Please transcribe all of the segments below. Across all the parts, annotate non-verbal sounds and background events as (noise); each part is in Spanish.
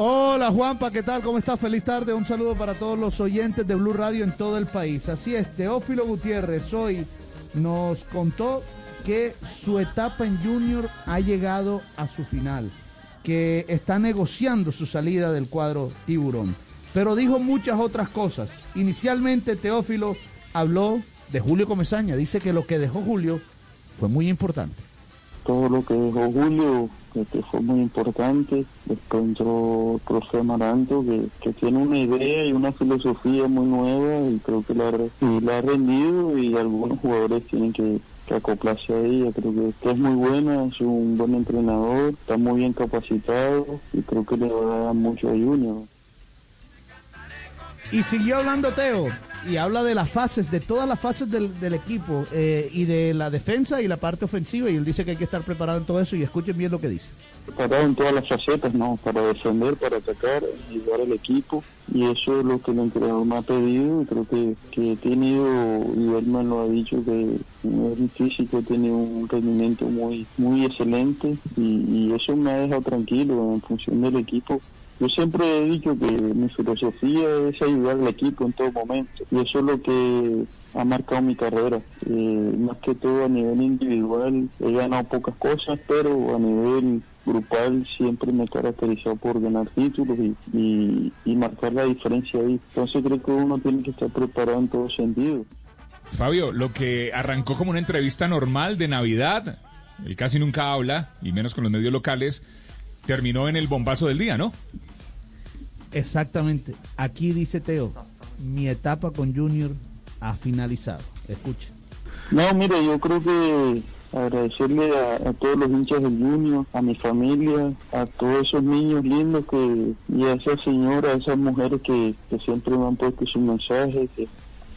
Hola Juanpa, ¿qué tal? ¿Cómo estás? Feliz tarde. Un saludo para todos los oyentes de Blue Radio en todo el país. Así es, Teófilo Gutiérrez hoy nos contó que su etapa en Junior ha llegado a su final que está negociando su salida del cuadro tiburón. Pero dijo muchas otras cosas. Inicialmente Teófilo habló de Julio Comesaña. Dice que lo que dejó Julio fue muy importante. Todo lo que dejó Julio que fue muy importante. Después entró el profe Amaranto, que, que, tiene una idea y una filosofía muy nueva y creo que la, ha rendido y algunos jugadores tienen que que acoplarse a ella. Creo que es muy buena, es un buen entrenador, está muy bien capacitado y creo que le va a dar mucho a Junior. Y siguió hablando Teo y habla de las fases, de todas las fases del, equipo eh, y de la defensa y la parte ofensiva y él dice que hay que estar preparado en todo eso y escuchen bien lo que dice preparado en todas las facetas, ¿no? Para defender, para atacar, ayudar al equipo. Y eso es lo que el entrenador me ha pedido. Y creo que, que he tenido, y él me lo ha dicho, que el físico tiene un rendimiento muy muy excelente. Y, eso me ha dejado tranquilo en función del equipo. Yo siempre he dicho que mi filosofía es ayudar al equipo en todo momento. Y eso es lo que ha marcado mi carrera. Eh, más que todo a nivel individual he ganado pocas cosas, pero a nivel grupal siempre me he caracterizado por ganar títulos y, y, marcar la diferencia ahí. Entonces creo que uno tiene que estar preparado en todo sentido. Fabio, lo que arrancó como una entrevista normal de Navidad, él casi nunca habla, y menos con los medios locales, terminó en el bombazo del día, ¿no? Exactamente. Aquí dice Teo, mi etapa con Junior ha finalizado. Escuche. No, mire, yo creo que agradecerle a, todos los hinchas del Junior, a mi familia, a todos esos niños lindos que y a esas señoras, a esas mujeres que, siempre me han puesto sus mensajes, que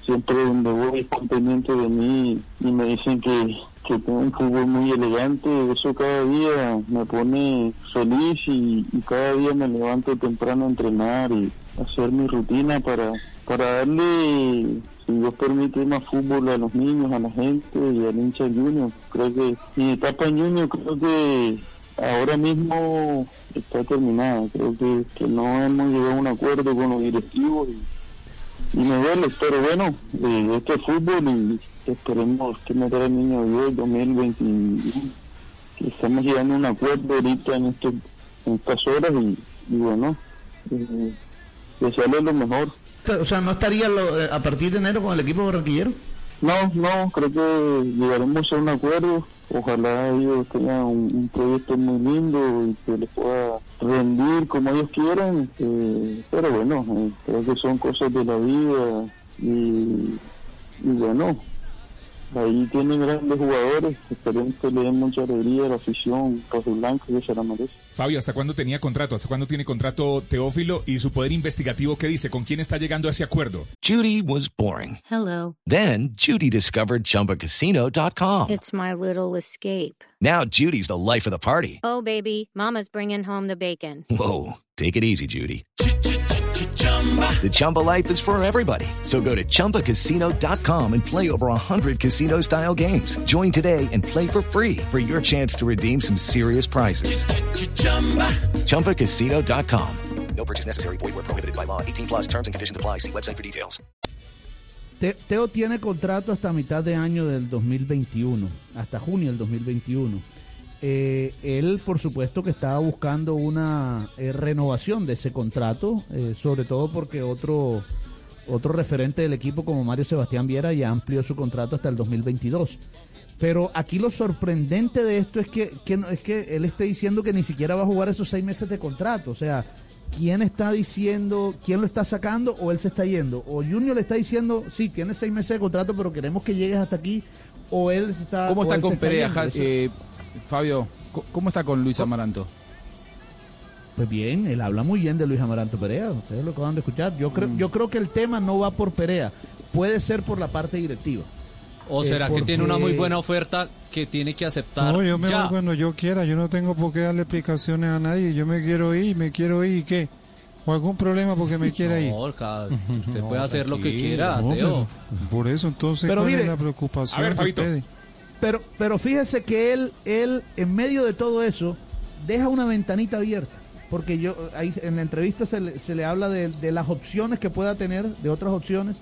siempre donde voy están pendientes de mí y me dicen que, que tengo un fútbol muy elegante, eso cada día me pone feliz y, y cada día me levanto temprano a entrenar y hacer mi rutina para, para darle si Dios permite más fútbol a los niños, a la gente y al hincha junior. Creo que mi etapa en junior creo que ahora mismo está terminada. Creo que, que no hemos llegado a un acuerdo con los directivos y, y me duele, pero bueno, eh, este fútbol y esperemos que me trae el niño Dios 2021. Que estamos llegando a un acuerdo ahorita en, este, en estas horas y, bueno, eh, desearle lo mejor. O sea, ¿no estaría eh, a partir de enero con el equipo barranquillero? No, no, creo que llegaremos a un acuerdo. Ojalá ellos tengan un, proyecto muy lindo y que les pueda rendir como ellos quieran. Eh, pero bueno, eh, creo que son cosas de la vida y, y bueno, Ahí tienen grandes jugadores, esperemos que le den mucha alegría a la afición Rojo Blanco y se la merece. Fabio, ¿hasta cuándo tenía contrato? ¿Hasta cuándo tiene contrato Teófilo y su poder investigativo qué dice? ¿Con quién está llegando a ese acuerdo? Judy was boring. Hello. Then Judy discovered chumbacasino.com. It's my little escape. Now Judy's the life of the party. Oh baby, mama's bringing home the bacon. Whoa, take it easy Judy. The Chumba life is for everybody. So go to ChumbaCasino.com and play over 100 casino style games. Join today and play for free for your chance to redeem some serious prizes. Ch-ch-chumba. ChumbaCasino.com. No purchase necessary. Void where prohibited by law. 18 plus terms and conditions apply. See website for details. Teo tiene contrato hasta mitad de año del 2021, hasta junio del 2021. Eh, él, por supuesto, que estaba buscando una eh, renovación de ese contrato, eh, sobre todo porque otro, otro referente del equipo como Mario Sebastián Viera ya amplió su contrato hasta el 2022. Pero aquí lo sorprendente de esto es que, es que él esté diciendo que ni siquiera va a jugar esos seis meses de contrato. O sea, ¿quién está diciendo, quién lo está sacando o él se está yendo? O Junior le está diciendo, sí, tiene seis meses de contrato, pero queremos que llegues hasta aquí. O él está... ¿Cómo está con Perea? Fabio, ¿cómo está con Luis Amaranto? Pues bien, él habla muy bien de Luis Amaranto Perea, ustedes lo acaban de escuchar. Yo creo, yo creo que el tema no va por Perea, puede ser por la parte directiva. ¿O Eh, será que tiene una muy buena oferta que tiene que aceptar? No, yo me ya? voy cuando yo quiera, yo no tengo por qué darle explicaciones a nadie, yo me quiero ir, me quiero ir, ¿y qué? ¿O algún problema porque me quiera ir? (laughs) No, cada- usted (laughs) puede hacer lo que quiera, No, Teo. pero por eso entonces, Pero ¿cuál mire, es la preocupación a ver, de Fabito. ustedes? Pero, pero fíjese que él, él, en medio de todo eso, deja una ventanita abierta. Porque yo, ahí en la entrevista se le, se le habla de, de las opciones que pueda tener, de otras opciones,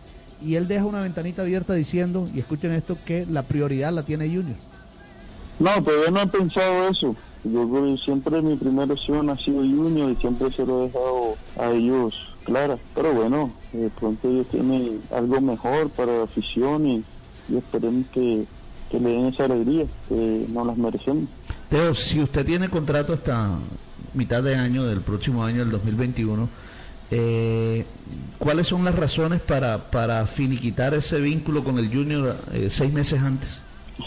y él deja una ventanita abierta diciendo, y escuchen esto, que la prioridad la tiene Junior. No, todavía no he pensado eso. Yo siempre mi primera opción ha sido Junior y siempre se lo he dejado a ellos clara. Pero bueno, de pronto ellos tienen algo mejor para la afición y esperemos que, que le den esa alegría que nos las merecemos. Teo, si usted tiene contrato hasta mitad de año, del próximo año, del 2021, eh, ¿cuáles son las razones para, para finiquitar ese vínculo con el Junior eh, seis meses antes?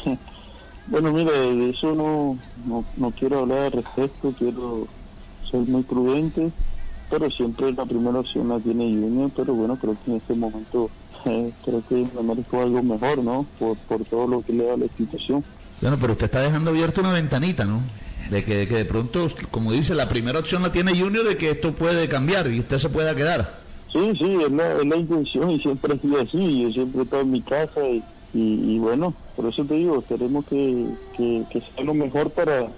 (laughs) Bueno, mira, de eso no, no, no quiero hablar al respecto, quiero ser muy prudente, pero siempre la primera opción la tiene Junior, pero bueno, creo que en este momento (laughs) eh, creo que me merezco algo mejor, ¿no? Por, por todo lo que le da la institución. Bueno, pero usted está dejando abierta una ventanita, ¿no? De que, de que de pronto, como dice, la primera opción la tiene Junior de que esto puede cambiar y usted se pueda quedar. Sí, sí, es la, es la intención y siempre ha sido así, yo siempre he estado en mi casa y, y, y bueno, por eso te digo, queremos que, que, que sea lo mejor para,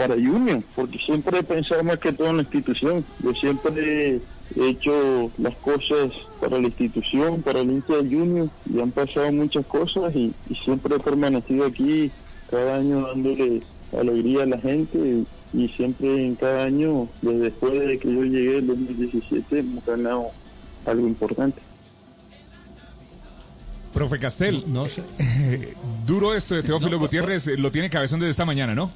para Junior, porque siempre he pensado más que todo en la institución, yo siempre he hecho las cosas para la institución, para el hincha del Junior, y han pasado muchas cosas y, y siempre he permanecido aquí cada año dándole alegría a la gente y, y siempre en cada año, desde después de que yo llegué en 2017, hemos ganado algo importante. Profe Castel, No sé. (laughs) duro esto de Teófilo Gutiérrez, lo tiene cabezón desde esta mañana, ¿no?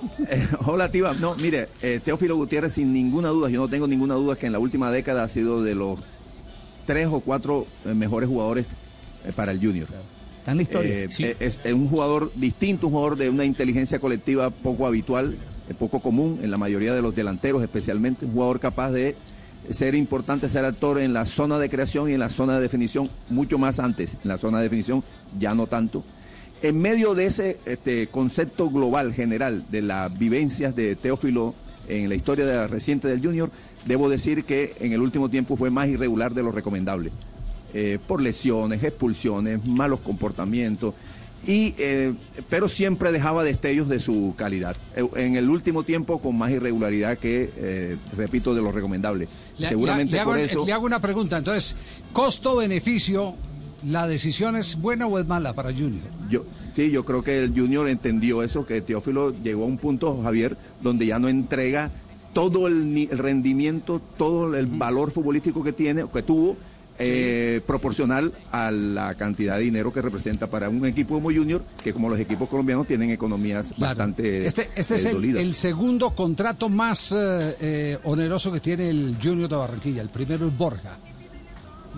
(laughs) Eh, hola, Tiva. No, mire, eh, Teófilo Gutiérrez, sin ninguna duda, yo no tengo ninguna duda que en la última década ha sido de los tres o cuatro eh, mejores jugadores para el Junior. La historia. Eh, es, es un jugador distinto, un jugador de una inteligencia colectiva poco habitual, poco común en la mayoría de los delanteros, especialmente. Un jugador capaz de ser importante, ser actor en la zona de creación y en la zona de definición, mucho más antes. En la zona de definición, ya no tanto. En medio de ese este, concepto global, general, de las vivencias de Teófilo en la historia de la reciente del Junior, debo decir que en el último tiempo fue más irregular de lo recomendable. Eh, por lesiones, expulsiones, malos comportamientos, y, eh, pero siempre dejaba destellos de su calidad. Eh, En el último tiempo con más irregularidad que, eh, repito, de lo recomendable. Le- Seguramente le, le hago, por eso... le hago una pregunta. Entonces, costo-beneficio, ¿la decisión es buena o es mala para Junior? Yo, sí, yo creo que el Junior entendió eso, que Teófilo llegó a un punto, Javier, donde ya no entrega todo el, ni- el rendimiento, todo el valor futbolístico que tiene, que tuvo, eh, proporcional a la cantidad de dinero que representa para un equipo como Junior, que como los equipos colombianos tienen economías Claro. bastante Este, este es eh, el, segundo contrato más eh, eh, oneroso que tiene el Junior de Barranquilla. El primero es Borja.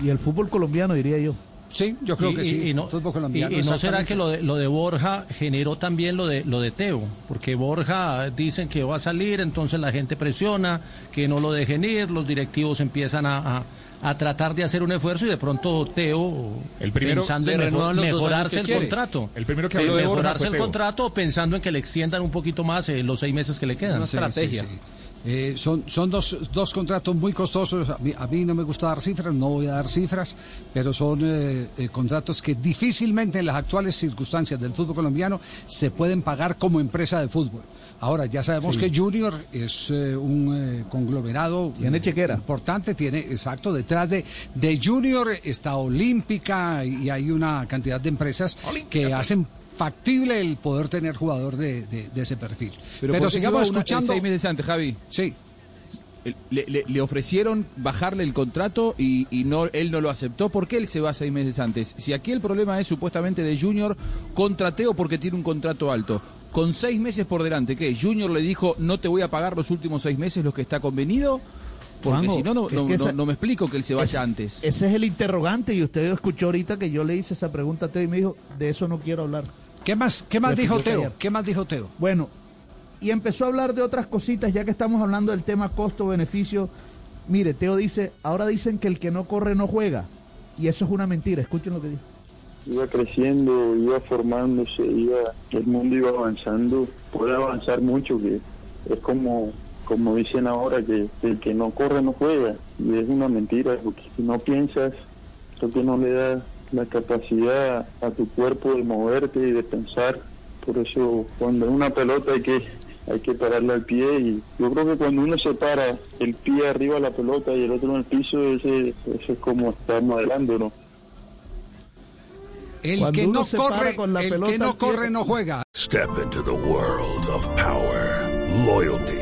Y el fútbol colombiano, diría yo. Sí, yo creo Y- que y- sí. y no, fútbol colombiano. y- y no será que lo de, lo de Borja generó también lo de lo de Teo, porque Borja dicen que va a salir, entonces la gente presiona, que no lo dejen ir, los directivos empiezan a, a- a tratar de hacer un esfuerzo y de pronto Teo El primero- pensando en mejor- mejorarse el contrato. El primero que Eh, habló de Borja mejorarse fue el Teo. contrato pensando en que le extiendan un poquito más eh, los seis meses que le quedan. Una Sí, estrategia. sí, sí. Eh, son son dos, dos contratos muy costosos. A mí, a mí no me gusta dar cifras, no voy a dar cifras, pero son eh, eh, contratos que difícilmente en las actuales circunstancias del fútbol colombiano se pueden pagar como empresa de fútbol. Ahora, ya sabemos que Junior es eh, un eh, conglomerado Tiene chequera. importante, tiene, exacto, detrás de, de Junior está Olímpica y hay una cantidad de empresas que hacen factible el poder tener jugador de, de- de ese perfil. Pero, ¿por qué se sigamos una- escuchando. seis meses antes, Javi. Sí. Le, le- le ofrecieron bajarle el contrato y, y no él no lo aceptó. ¿Por qué él se va seis meses antes? Si aquí el problema es supuestamente de Junior, contrateo porque tiene un contrato alto. Con seis meses por delante, ¿qué? ¿Junior le dijo no te voy a pagar los últimos seis meses los que está convenido? Porque Juanjo, si no, no, es no, que no- esa- no me explico que él se vaya Es- antes. Ese es el interrogante y usted escuchó ahorita que yo le hice esa pregunta a Teo y me dijo, de eso no quiero hablar. ¿Qué más, qué más dijo Teo? callar. ¿Qué más dijo Teo? Bueno, y empezó a hablar de otras cositas, ya que estamos hablando del tema costo-beneficio. Mire, Teo dice, ahora dicen que el que no corre no juega. Y eso es una mentira, escuchen lo que dice. iba creciendo, iba formándose, iba, el mundo iba avanzando, puede avanzar mucho, que es como, como dicen ahora, que el que no corre no juega, y es una mentira, porque si no piensas, creo que no le da la capacidad a tu cuerpo de moverte y de pensar, por eso cuando es una pelota hay que hay que pararle al pie y yo creo que cuando uno se para el pie arriba de la pelota y el otro en el piso, ese, ese es como estar modelando, ¿no? El Cuando que no corre, con la el pelota que no corre no juega. Step into the world of power, loyalty,